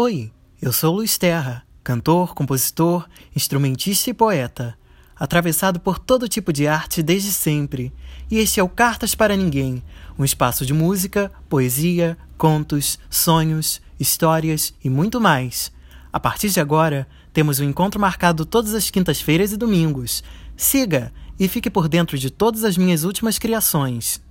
Oi, eu sou Luiz Terra, cantor, compositor, instrumentista e poeta, atravessado por todo tipo de arte desde sempre. E este é o Cartas para Ninguém, um espaço de música, poesia, contos, sonhos, histórias e muito mais. A partir de agora, temos um encontro marcado todas as quintas-feiras e domingos. Siga e fique por dentro de todas as minhas últimas criações.